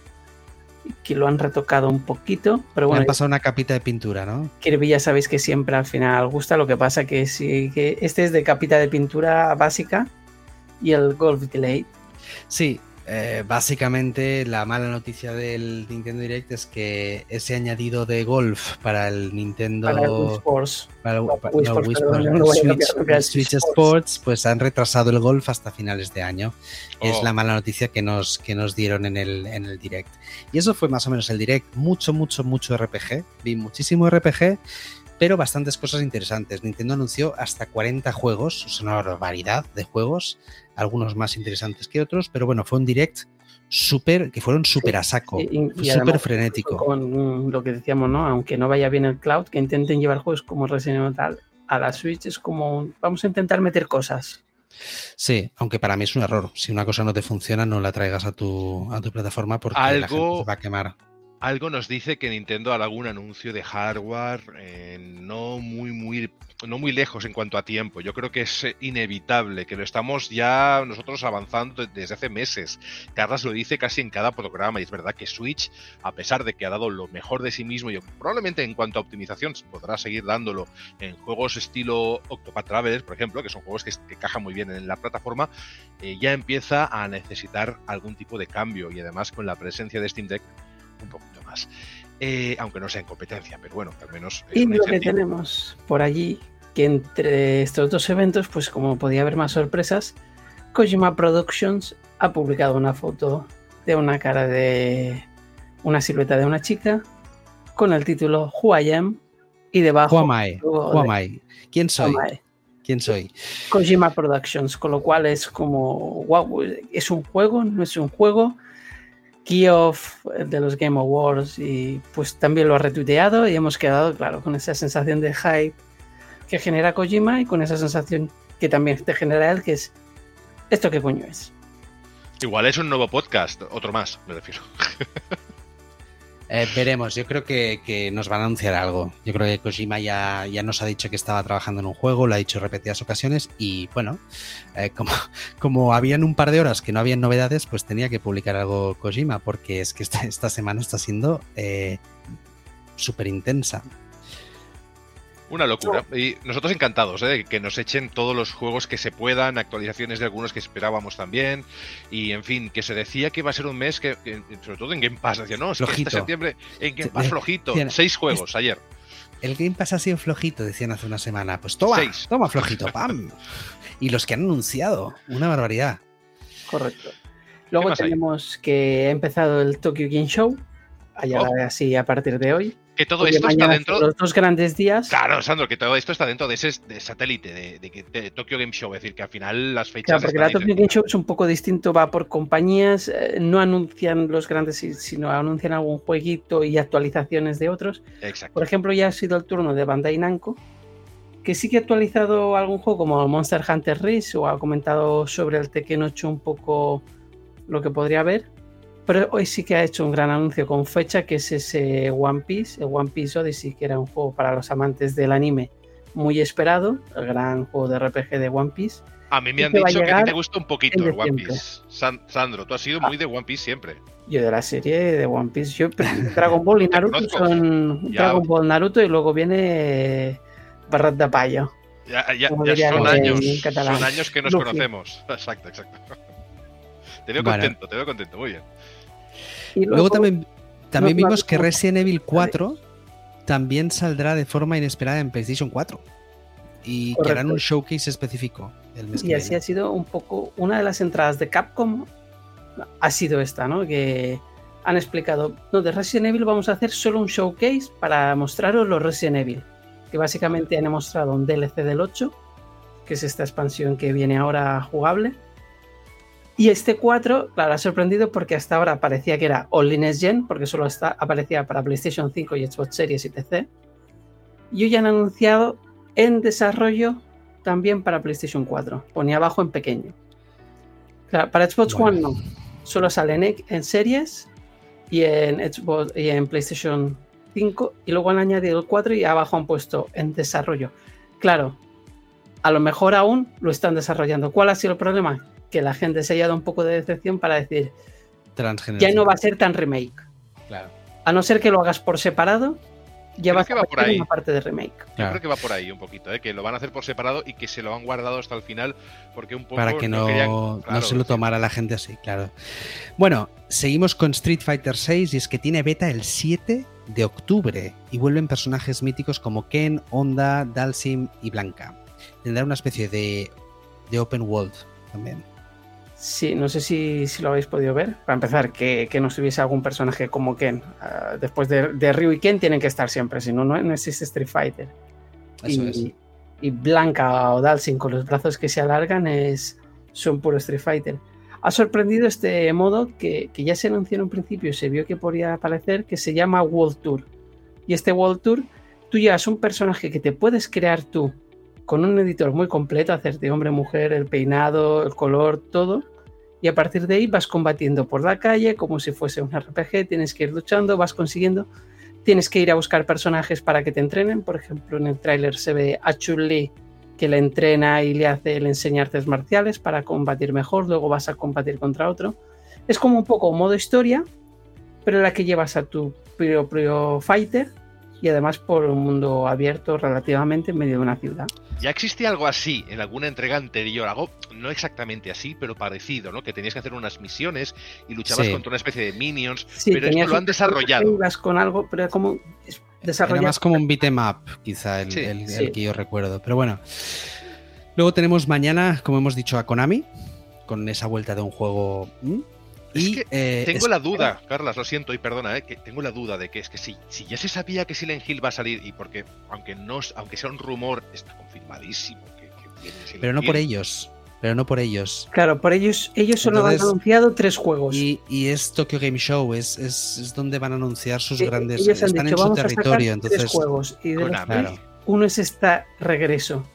que lo han retocado un poquito, pero
Le
bueno,
han pasado una capita de pintura, ¿no?
Kirby ya sabéis que siempre al final gusta, lo que pasa que sí que este es de capita de pintura básica y el Golf Glade
Sí, eh, básicamente la mala noticia del Nintendo Direct es que ese añadido de golf para el Nintendo
para el Wii Sports.
para el-
No,
para-
Wii
no,
Sports,
Wii
perdón,
Sports,
no lo voy a
Switch,
cambiar,
Sports, pues han retrasado el golf hasta finales de año. Es
Oh.
la mala noticia que nos, que nos dieron en el, en el direct. Y eso fue más o menos el direct. Mucho, mucho, mucho RPG. Vi muchísimo RPG. pero bastantes cosas interesantes. Nintendo anunció hasta 40 juegos, es una barbaridad de juegos, algunos más interesantes que otros, pero bueno, fue un direct súper, que fueron súper a saco, súper frenético.
Con lo que decíamos, ¿no? Aunque no vaya bien el cloud, que intenten llevar juegos como Resident Evil tal a la Switch es como, vamos a intentar meter cosas.
Sí, aunque para mí es un error. Si una cosa no te funciona, no la traigas a tu, a tu plataforma porque
la
gente va a quemar
algo nos dice que Nintendo hará algún anuncio de hardware eh, no muy muy no muy lejos en cuanto a tiempo. Yo creo que es inevitable, que lo estamos ya nosotros avanzando desde hace meses. Carlas lo dice casi en cada programa y es verdad que Switch, a pesar de que ha dado lo mejor de sí mismo y probablemente en cuanto a optimización podrá seguir dándolo en juegos estilo Octopath Traveler, por ejemplo, que son juegos que, que cajan muy bien en la plataforma, eh, ya empieza a necesitar algún tipo de cambio y además con la presencia de Steam Deck un poquito más. Eh, aunque no sea en competencia, pero bueno, al menos.
y lo que tenemos por allí, que entre estos dos eventos, pues como podía haber más sorpresas, Kojima Productions ha publicado una foto de una cara de una silueta de una chica con el título Who I Am y debajo.
Who am I? ¿Quién soy? ¿Quién soy?
Kojima Productions, con lo cual es como, wow, ¿es un juego? ¿No es un juego? Kioff de los Game Awards y pues también lo ha retuiteado y hemos quedado, claro, con esa sensación de hype que genera Kojima y con esa sensación que también te genera él, que es, ¿esto qué coño es?
Igual es un nuevo podcast, otro más, me refiero.
Eh, veremos, yo creo que, nos van a anunciar algo. Yo creo que Kojima ya, ya nos ha dicho que estaba trabajando en un juego, lo ha dicho repetidas ocasiones y bueno, eh, como, como habían un par de horas que no habían novedades, pues tenía que publicar algo Kojima porque es que esta, esta semana está siendo eh, súper intensa.
Una locura. Y nosotros encantados, ¿eh? que nos echen todos los juegos que se puedan, actualizaciones de algunos que esperábamos también. Y en fin, que se decía que iba a ser un mes que, sobre todo en Game Pass, decía, no, es que este septiembre en Game Pass flojito. seis juegos ayer.
El Game Pass ha sido flojito, decían hace una semana. Pues toma, toma flojito, pam. y los que han anunciado, una barbaridad.
Correcto. Luego tenemos que ha empezado el Tokyo Game Show, allá oh. así a partir de hoy
que todo esto está dentro.
Los dos grandes días.
Claro, Sandro, que todo esto está dentro de ese satélite de, de, Tokyo Game Show. Es decir, que al final las fechas.
Claro, porque la Tokyo Game Show es un poco distinto, va por compañías, eh, no anuncian los grandes, sino anuncian algún jueguito y actualizaciones de otros.
Exacto.
Por ejemplo, ya ha sido el turno de Bandai Namco, que sí que ha actualizado algún juego como Monster Hunter Rise o ha comentado sobre el Tekken 8 un poco lo que podría haber pero hoy sí que ha hecho un gran anuncio con fecha, que es ese One Piece, el One Piece Odyssey, que era un juego para los amantes del anime muy esperado, el gran juego de RPG de One Piece.
A mí me han dicho que a ti te gusta un poquito el One Piece. Sandro, tú has sido muy de One Piece siempre.
Yo de la serie de One Piece, yo Dragon Ball y Naruto son Dragon Ball, Naruto y luego viene Barrat de Payo.
Ya, son, años, son años que nos conocemos. Exacto, exacto. Te veo contento, te veo contento, muy bien.
Y luego, también, también vimos que Resident Evil 4 también saldrá de forma inesperada en PlayStation 4 y que harán un showcase específico el mes
Y así ha sido un poco una de las entradas de Capcom ha sido esta, ¿no? Que han explicado, no, de Resident Evil vamos a hacer solo un showcase para mostraros los Resident Evil, que básicamente han mostrado un DLC del 8, que es esta expansión que viene ahora jugable, y este 4, claro, ha sorprendido porque hasta ahora parecía que era All Next Gen, porque solo está, aparecía para PlayStation 5 y Xbox Series y PC. Y hoy han anunciado en desarrollo también para PlayStation 4. Ponía abajo en pequeño. Claro, para Xbox One no. Solo sale en, en series y en, Xbox, y en PlayStation 5. Y luego han añadido el 4 y abajo han puesto en desarrollo. Claro, a lo mejor aún lo están desarrollando. ¿Cuál ha sido el problema? Que la gente se haya dado un poco de decepción para decir, ya no va a ser tan remake.
Claro.
A no ser que lo hagas por separado, ya va a ser una parte de remake.
Yo creo que va por ahí un poquito, ¿eh? que lo van a hacer por separado y que se lo han guardado hasta el final porque un poco
para que no, no, se lo tomara la gente así, claro. Bueno, seguimos con Street Fighter VI y es que tiene beta el 7 de octubre y vuelven personajes míticos como Ken, Honda, Dalsim y Blanca. Tendrá una especie de, de open world también.
Sí, no sé si, lo habéis podido ver. Para empezar, que, que no hubiese algún personaje como Ken. Ah, después de, Ryu y Ken tienen que estar siempre, si no, no existe Street Fighter.
Eso
y,
es.
y Blanca o Dalsin con los brazos que se alargan es, son puro Street Fighter. Ha sorprendido este modo que, que ya se anunció en un principio y se vio que podía aparecer, que se llama World Tour. Y este World Tour, tú llevas un personaje que te puedes crear tú con un editor muy completo, hacerte hombre, mujer, el peinado, el color, todo. Y a partir de ahí vas combatiendo por la calle como si fuese un RPG, tienes que ir luchando, vas consiguiendo, tienes que ir a buscar personajes para que te entrenen. Por ejemplo, en el tráiler se ve a Chun-Li que le entrena y le hace, le enseña artes marciales para combatir mejor, luego vas a combatir contra otro. Es como un poco modo historia, pero la que llevas a tu propio fighter y además por un mundo abierto relativamente en medio de una ciudad.
Ya existía algo así en alguna entrega anterior, algo no exactamente así, pero parecido, ¿no? Que tenías que hacer unas misiones y luchabas
Sí.
contra una especie de minions,
Sí,
pero esto lo han desarrollado.
ibas con algo, pero como
Era
desarrollado.
más como un beat'em up, quizá, el,
Sí,
el- el
sí.
que yo recuerdo. Pero bueno. Luego tenemos mañana, como hemos dicho, a Konami, con esa vuelta de un juego.
Es
Y
que
eh,
Tengo
es-
la duda, Carlas, lo siento y perdona, ¿eh? que tengo la duda de que es que si, si ya se sabía que Silent Hill va a salir y porque aunque no es- aunque sea un rumor está confirmadísimo que, que viene Silent
Pero no por ellos. Pero no por ellos.
Claro, por ellos, ellos solo
Entonces-
han anunciado tres juegos.
Y, y es Tokyo Game Show, es, es, es donde van a anunciar sus
Eh,
grandes.
ellos han
Están
dicho,
en su
"Vamos a sacar
territorio,
tres
entonces.
juegos y de los tres, uno es este regreso.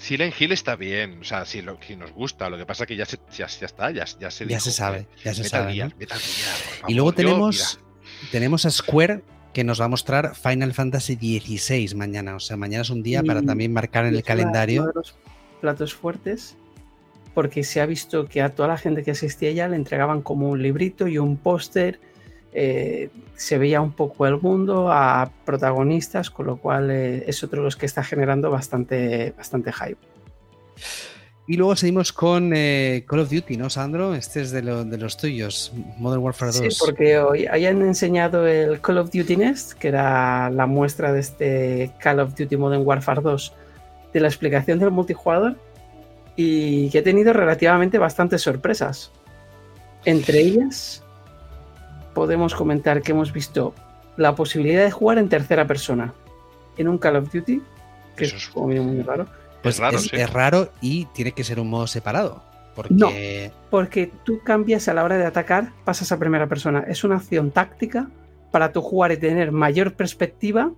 Silent Hill está bien, o sea, si, lo, si nos gusta, lo que pasa que ya, se, ya, ya está, ya, ya se
Ya
dijo
se sabe, ya se
Metal
sabe.
Gear,
¿no?
Metal Gear, por favor.
Y luego tenemos, tenemos a Square que nos va a mostrar Final Fantasy XVI mañana. O sea, mañana es un día para
Y-
también marcar en el
es
calendario.
uno de los platos fuertes, porque se ha visto que a toda la gente que asistía ya le entregaban como un librito y un póster. Eh, se veía un poco el mundo a protagonistas, con lo cual eh, es otro de los que está generando bastante, bastante hype.
Y luego seguimos con eh, Call of Duty, ¿no, Sandro? Este es de, lo- de los tuyos, Modern Warfare 2.
Sí, porque hoy hayan enseñado el Call of Duty Nest, que era la muestra de este Call of Duty Modern Warfare 2, de la explicación del multijugador, y que ha tenido relativamente bastantes sorpresas. Entre ellas, podemos comentar que hemos visto la posibilidad de jugar en tercera persona en un Call of Duty, que
Eso
es
es-
como muy, muy raro.
Pues
es raro,
es,
sí.
es raro y tiene que ser un modo separado. Porque
No. Porque tú cambias a la hora de atacar, pasas a primera persona. Es una acción táctica para tu jugar y tener mayor perspectiva.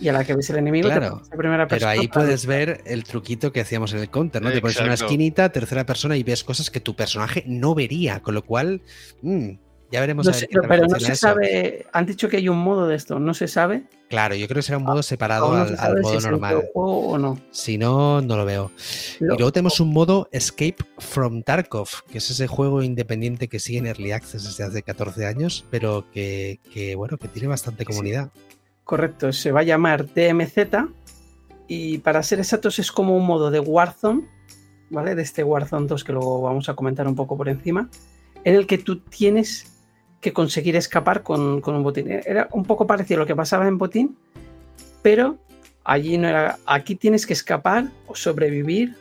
Y a la que ves el enemigo, te
Claro,
pasas a primera
Pero
persona.
ahí
para-
puedes ver el truquito que hacíamos en el counter, ¿no? Te pones en una
Exacto.
esquinita, tercera persona y ves cosas que tu personaje no vería, con lo cual mm, ya veremos
No
a ver
sé,
qué
pero no se
eso.
sabe. Han dicho que hay un modo de esto, no se sabe.
Claro, yo creo que será un modo separado
Aún no
al,
se
al
sabe
modo
si
normal.
juego o no.
Si no, no lo veo.
Lo-
Y luego tenemos un modo Escape from Tarkov, que es ese juego independiente que sigue en Early Access desde hace 14 años, pero que, que, bueno, que tiene bastante
Sí.
comunidad.
Correcto, se va a llamar DMZ. Y para ser exactos, es como un modo de Warzone, ¿vale? De este Warzone 2 que luego vamos a comentar un poco por encima, en el que tú tienes que conseguir escapar con, con un botín. Era un poco parecido a lo que pasaba en botín, pero allí no era. Aquí tienes que escapar o sobrevivir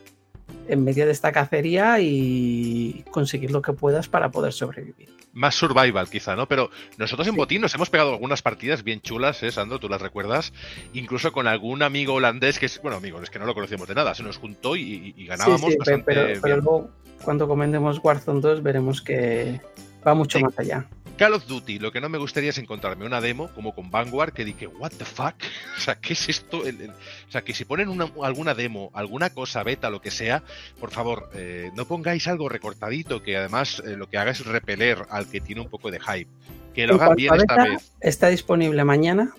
en medio de esta cacería y conseguir lo que puedas para poder sobrevivir.
Más survival, quizá, ¿no? Pero nosotros en
Sí.
Botín nos hemos pegado algunas partidas bien chulas, ¿eh, Sandro? ¿Tú las recuerdas? Incluso con algún amigo holandés que es, bueno, amigo, es que no lo conocíamos de nada, se nos juntó y, y- ganábamos
Sí, sí,
bastante
pero, pero
bien.
luego cuando comentemos Warzone 2 veremos que va mucho más allá.
Call of Duty, lo que no me gustaría es encontrarme una demo como con Vanguard que dije, what the fuck? O sea, ¿qué es esto? El- el- o sea, que si ponen una- alguna demo, alguna cosa, beta, lo que sea, por favor, eh, no pongáis algo recortadito que además eh, lo que haga es repeler al que tiene un poco de hype. Que lo hagan bien esta vez.
Está disponible mañana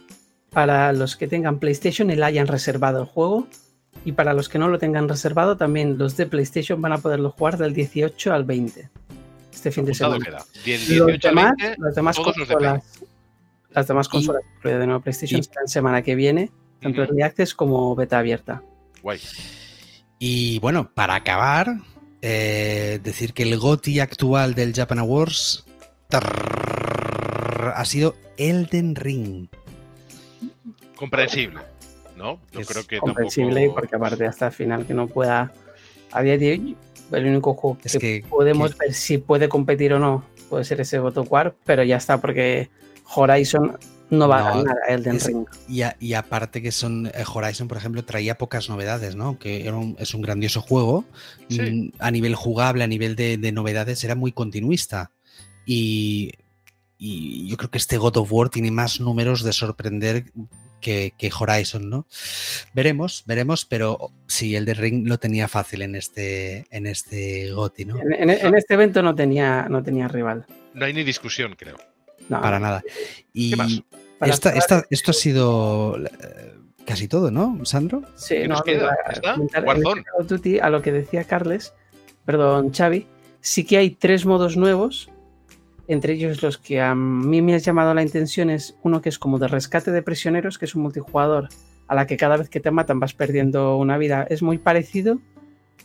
para los que tengan PlayStation y le hayan reservado el juego. Y para los que no lo tengan reservado, también los de PlayStation van a poderlo jugar del 18 al 20. Este fin de semana.
queda.
Los
18 al
demás,
20,
las demás
los de
consolas, las demás consolas, incluida de nuevo PlayStation, están semana que viene, tanto. Early Access como beta abierta.
guay.
Y bueno, para acabar, eh, decir que el GOTI actual del Japan Awards ha sido Elden Ring.
Comprensible, ¿no? Yo
Es
creo que
comprensible
tampoco...
porque aparte hasta el final que no pueda a día de hoy el único juego
Es
que,
que,
podemos
que-
ver si puede competir o no puede ser ese God of War pero ya está porque Horizon no va a ganar a Elden
es-
Ring.
Y, a- y aparte que son eh, Horizon, por ejemplo, traía pocas novedades, ¿no? Que era un- es un grandioso juego.
Sí.
Mm, A nivel jugable, a nivel de, de novedades, era muy continuista. Y, y yo creo que este God of War tiene más números de sorprender que, que Horizon, ¿no? Veremos, veremos, pero sí, el de Ring lo tenía fácil en este, en este GOTY, ¿no?
En, en- en este evento no tenía, no tenía rival.
No hay ni discusión, creo.
No,
Para nada. Y
¿Qué más?
Esta, esta- esto ha sido eh, casi todo, ¿no, Sandro?
Sí,
¿Qué
no,
nos queda?
iba a
¿Ya está?
comentar, en
Warzone.
Call of Duty, a lo que decía Carles, perdón, Xavi, sí que hay tres modos nuevos, entre ellos los que a mí me ha llamado la atención es uno que es como de rescate de prisioneros, que es un multijugador a la que cada vez que te matan vas perdiendo una vida. Es muy parecido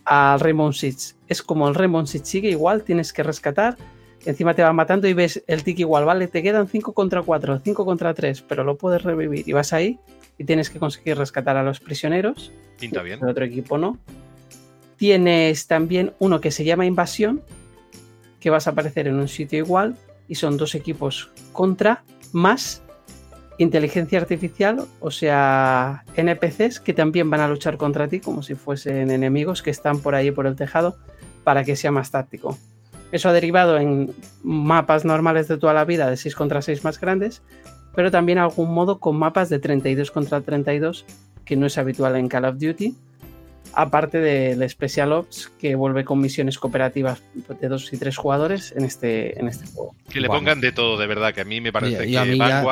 al Rainbow Six. Es como el Rainbow Six sigue igual, tienes que rescatar, encima te van matando y ves el tic igual, vale, te quedan 5 contra 4, 5 contra 3, pero lo puedes revivir y vas ahí y tienes que conseguir rescatar a los prisioneros
Pinta bien.
el otro equipo no. Tienes también uno que se llama Invasión, que vas a aparecer en un sitio igual y son dos equipos contra más inteligencia artificial, o sea, NPCs que también van a luchar contra ti como si fuesen enemigos que están por ahí por el tejado para que sea más táctico. Eso ha derivado en mapas normales de toda la vida de 6 contra 6 más grandes, pero también algún modo con mapas de 32 contra 32 que no es habitual en Call of Duty, aparte del Special Ops que vuelve con misiones cooperativas de dos y tres jugadores en este, en este juego.
Que le
Bueno.
pongan de todo, de verdad, que a mí me parece
Y- y
que
ya-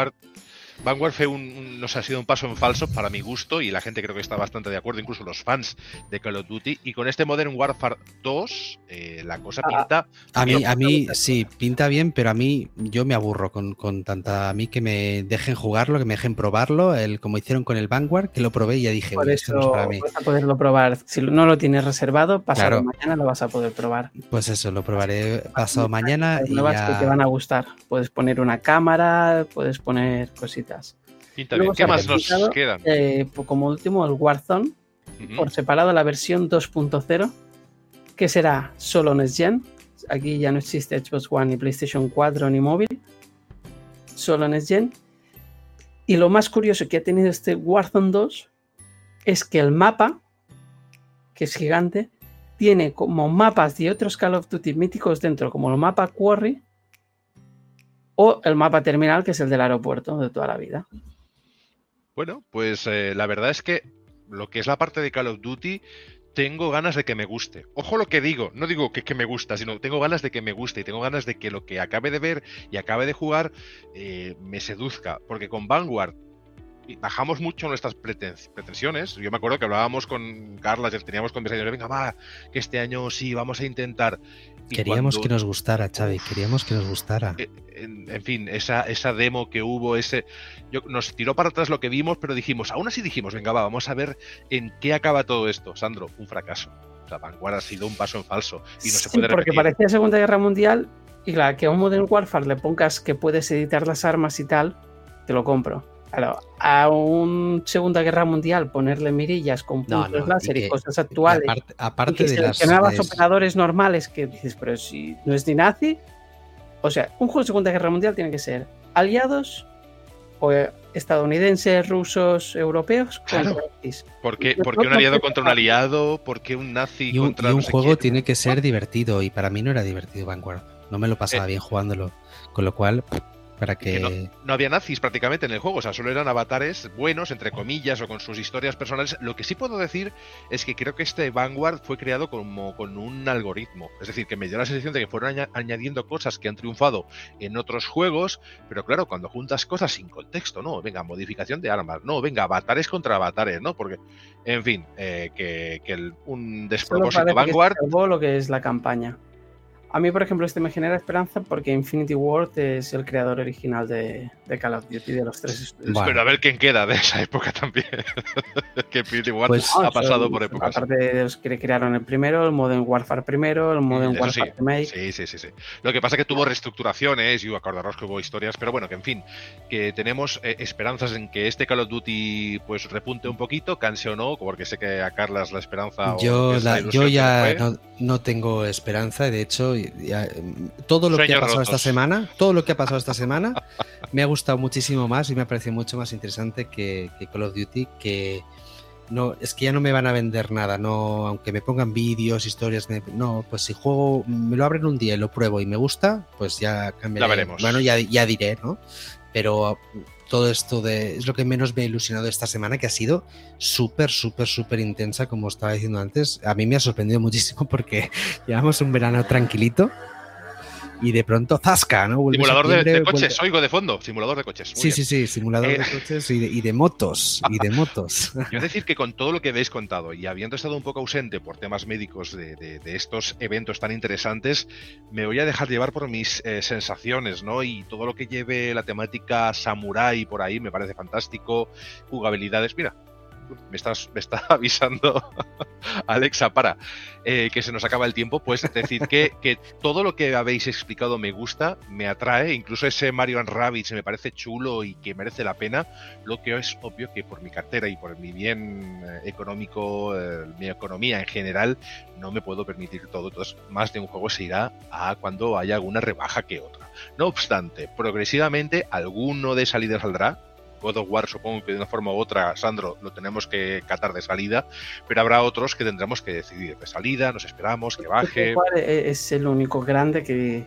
Vanguard, fue un, un- nos ha sido un paso en falso para mi gusto y la gente creo que está bastante de acuerdo, incluso los fans de Call of Duty. Y con este Modern Warfare 2, eh, la cosa
Ah,
pinta.
A mí, a mí sí, pinta bien, pero a mí yo me aburro con, con tanta. A mí que me dejen jugarlo, que me dejen probarlo, el, como hicieron con el Vanguard, que lo probé y ya dije,
Por
"Uy, esto no es
eso
para mí.
vas a poderlo probar. Si no lo tienes reservado, pasado
Claro.
mañana lo vas a poder probar.
Pues eso, lo probaré pasado mañana
nuevas que te van a gustar. Puedes poner una cámara, puedes poner cositas.
Pinta
Luego
bien. ¿Qué más nos quedan?
Eh, como último, el Warzone, por separado la versión 2.0, que será solo Next Gen. Aquí ya no existe Xbox One, ni PlayStation 4, ni móvil. Solo Next Gen. Y lo más curioso que ha tenido este Warzone 2 es que el mapa, que es gigante, tiene como mapas de otros Call of Duty míticos dentro, como el mapa Quarry o el mapa terminal, que es el del aeropuerto de toda la vida.
Bueno, pues eh, la verdad es que lo que es la parte de Call of Duty, tengo ganas de que me guste. Ojo lo que digo, no digo que, que me gusta, sino tengo ganas de que me guste y tengo ganas de que lo que acabe de ver y acabe de jugar eh, me seduzca. Porque con Vanguard bajamos mucho nuestras preten- pretensiones. Yo me acuerdo que hablábamos con Carla, teníamos conversaciones, venga, va, que este año sí, vamos a intentar. Y
Queríamos
cuando-
que nos gustara, Xavi, queríamos que nos gustara.
eh, en, en fin, esa, esa demo que hubo, ese yo, nos tiró para atrás lo que vimos, pero dijimos, aún así dijimos, venga, va, vamos a ver en qué acaba todo esto. Sandro, un fracaso. O sea, Vanguard ha sido un paso en falso y no se
Sí,
puede
porque parecía Segunda Guerra Mundial y claro, que a un Modern Warfare le pongas que puedes editar las armas y tal, te lo compro. Claro, a un Segunda Guerra Mundial ponerle mirillas con puntos
no,
láser
y
y, cosas actuales
Aparte,
y
aparte
que
de las.
seleccionabas
de-
operadores normales que dices, pero si no es ni nazi. O sea, un juego de Segunda Guerra Mundial tiene que ser aliados o eh, estadounidenses, rusos, europeos
Claro.
contra nazis.
¿Por qué, por qué un aliado contra un aliado? ¿Por qué un nazi
Y un,
contra
y un
no
juego tiene que ser divertido y para mí no era divertido Vanguard. No me lo pasaba
Eh.
bien jugándolo. Con lo cual, para
que
que...
No había nazis prácticamente en el juego, o sea, solo eran avatares buenos, entre comillas, o con sus historias personales. Lo que sí puedo decir es que creo que este Vanguard fue creado como con un algoritmo. Es decir, que me dio la sensación de que fueron aña- añadiendo cosas que han triunfado en otros juegos, pero claro, cuando juntas cosas sin contexto, ¿no? Venga, modificación de armas, no, venga, avatares contra avatares, ¿no? Porque, en fin, eh, que, que el- un despropósito
que
Vanguard.
lo que es la campaña. A mí, por ejemplo, este me genera esperanza porque Infinity Ward es el creador original de, de Call of Duty de los tres estudios.
Bueno.
Pero a ver quién queda de esa época también. que Infinity Ward
Pues-
ha
No,
pasado
son-
por épocas.
Aparte de los que crearon el primero, el Modern Warfare primero, el Modern
Eso sí,
Warfare Remake.
Sí, sí, sí, sí. Lo que pasa es que tuvo reestructuraciones y acordaros que hubo historias, pero bueno, que en fin, que tenemos eh, esperanzas en que este Call of Duty pues repunte un poquito, canse o no, porque sé que a Carlas la esperanza o
Yo,
es la
yo ya no, no tengo esperanza, de hecho eh, todo lo que ha pasado esta semana, todo lo que ha pasado esta semana, me ha gustado muchísimo más y me ha parecido mucho más interesante que, que Call of Duty, que no, es que ya no me van a vender nada, no, aunque me pongan vídeos, historias, me- no, pues si juego, me lo abren un día y lo pruebo y me gusta, pues ya cambiaré.
Ya veremos.
Bueno, ya, ya diré, ¿no? Pero todo esto de es lo que menos me ha ilusionado esta semana, que ha sido súper, súper, súper intensa, como estaba diciendo antes. A mí me ha sorprendido muchísimo porque llevamos un verano tranquilito y de pronto zasca, ¿no?
Simulador de, coches, oigo de fondo, simulador de coches. muy
Sí,
bien.
sí, sí, simulador
Eh.
de coches y de, y de motos, y de motos.
Yo es decir que con todo lo que habéis contado y habiendo estado un poco ausente por temas médicos de, de- de estos eventos tan interesantes, me voy a dejar llevar por mis eh, sensaciones, ¿no? Y todo lo que lleve la temática samurai por ahí me parece fantástico, jugabilidades. Mira, me, estás, me está avisando Alexa para eh, que se nos acaba el tiempo. Pues decir que, que todo lo que habéis explicado me gusta, me atrae, incluso ese Mario and Rabbids me parece chulo y que merece la pena. Lo que es obvio que por mi cartera y por mi bien eh, económico, eh, mi economía en general, no me puedo permitir todo. Entonces, más de un juego se irá a cuando haya alguna rebaja que otra. No obstante, progresivamente alguno de salida saldrá. God of War supongo que de una forma u otra, Sandro, lo tenemos que catar de salida, pero habrá otros que tendremos que decidir de salida, nos esperamos, que baje.
¿Cuál e-, es el único grande que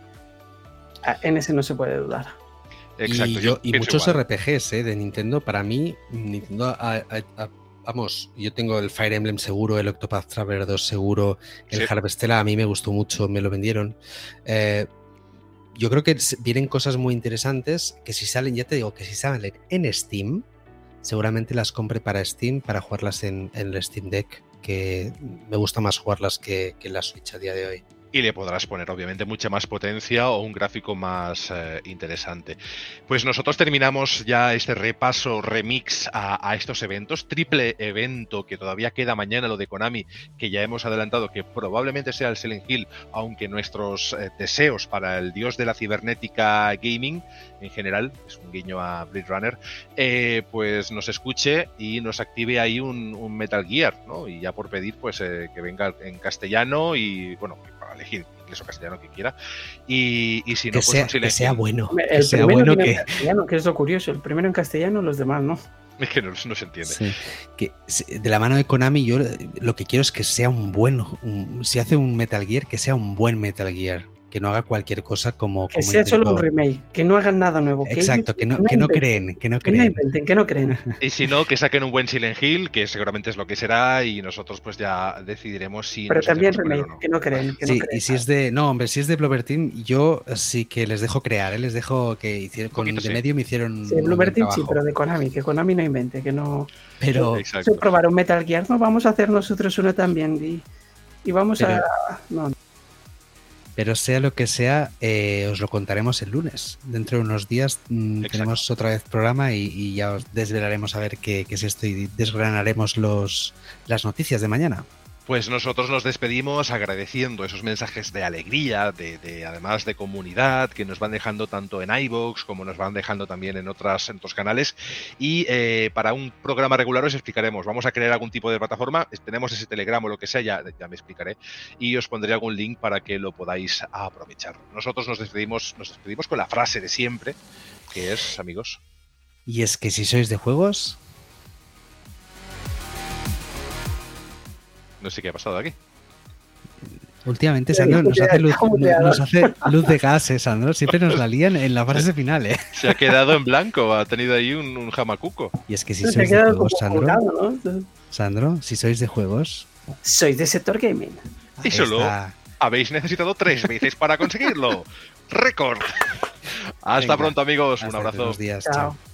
en ese no se puede dudar.
Exacto.
y,
yo
muchos
igual.
RPGs ¿eh? de Nintendo, para mí, Nintendo vamos, yo tengo el Fire Emblem seguro, el Octopath Traveler 2 seguro, el
Sí.
Harvestella a mí me gustó mucho, me lo vendieron. Eh, yo creo que vienen cosas muy interesantes que si salen, ya te digo, que si salen en Steam, seguramente las compre para Steam para jugarlas en, en el Steam Deck, que me gusta más jugarlas que, que en la Switch a día de hoy.
Y le podrás poner obviamente mucha más potencia o un gráfico más eh, interesante. Pues nosotros terminamos ya este repaso remix a, estos eventos, triple evento que todavía queda mañana lo de Konami, que ya hemos adelantado que probablemente sea el Silent Hill, aunque nuestros eh, deseos para el dios de la cibernética gaming en general, es un guiño a Blade Runner, eh, pues nos escuche y nos active ahí un, un Metal Gear, ¿no? Y ya por pedir, pues que venga en castellano y, bueno, elegir inglés o castellano que quiera. Y, y si no,
Que
pues
sea,
un
que sea
Hill.
bueno. que
El
sea
primero
bueno que,
en castellano, que es lo curioso. El primero en castellano, los demás no.
Es que no, no se entiende.
Sí, que de la mano de Konami yo lo que quiero es que sea un buen, un- si hace un Metal Gear, que sea un buen Metal Gear, que no haga cualquier cosa como...
Que
como
sea solo un remake, que no hagan nada nuevo. Que
Exacto,
ellos-
que no, que no
inventen,
creen, que no
Que no
creen.
inventen, que no creen.
Y si no, que saquen un buen Silent Hill, que seguramente es lo que será, y nosotros pues ya decidiremos si
Pero también remake,
no.
que no creen. Que no
Sí,
creen.
y si es de. No, hombre, si es de Blover Team, yo sí que les dejo crear, ¿eh? les dejo que hicieron. Con
poquito
de
sí.
medio me hicieron.
Sí,
buen
Team sí, pero de Konami, que Konami no invente, que no.
Pero.
Se probaron Metal Gear, no, vamos a hacer nosotros uno también. Y, y vamos
Pero-
a. No,
pero sea lo que sea, eh, os lo contaremos el lunes. Dentro de unos días mm, tenemos otra vez programa y, y ya os desvelaremos a ver qué, qué es esto y desgranaremos los, las noticias de mañana.
Pues nosotros nos despedimos agradeciendo esos mensajes de alegría, de, de- además de comunidad, que nos van dejando tanto en iVoox como nos van dejando también en, otras, en otros canales. Y eh, para un programa regular os explicaremos, vamos a crear algún tipo de plataforma, tenemos ese Telegram o lo que sea, ya, ya me explicaré, y os pondré algún link para que lo podáis aprovechar. Nosotros nos despedimos, nos despedimos con la frase de siempre, que es, amigos,
Y es que si sois de juegos,
no sé qué ha pasado aquí.
últimamente Sandro nos hace luz, nos hace luz de gases, Sandro. Siempre nos la lían en la frase final, ¿eh?
Se ha quedado en blanco, ha tenido ahí un, un jamacuco.
Y es que si sois de juegos, Sandro. Sandro, si sois de juegos,
Soy de sector gaming.
Y solo habéis necesitado tres veces para conseguirlo. ¡Récord! Hasta
Venga.
pronto, amigos.
hasta
Un abrazo.
días.
Chao.
chao.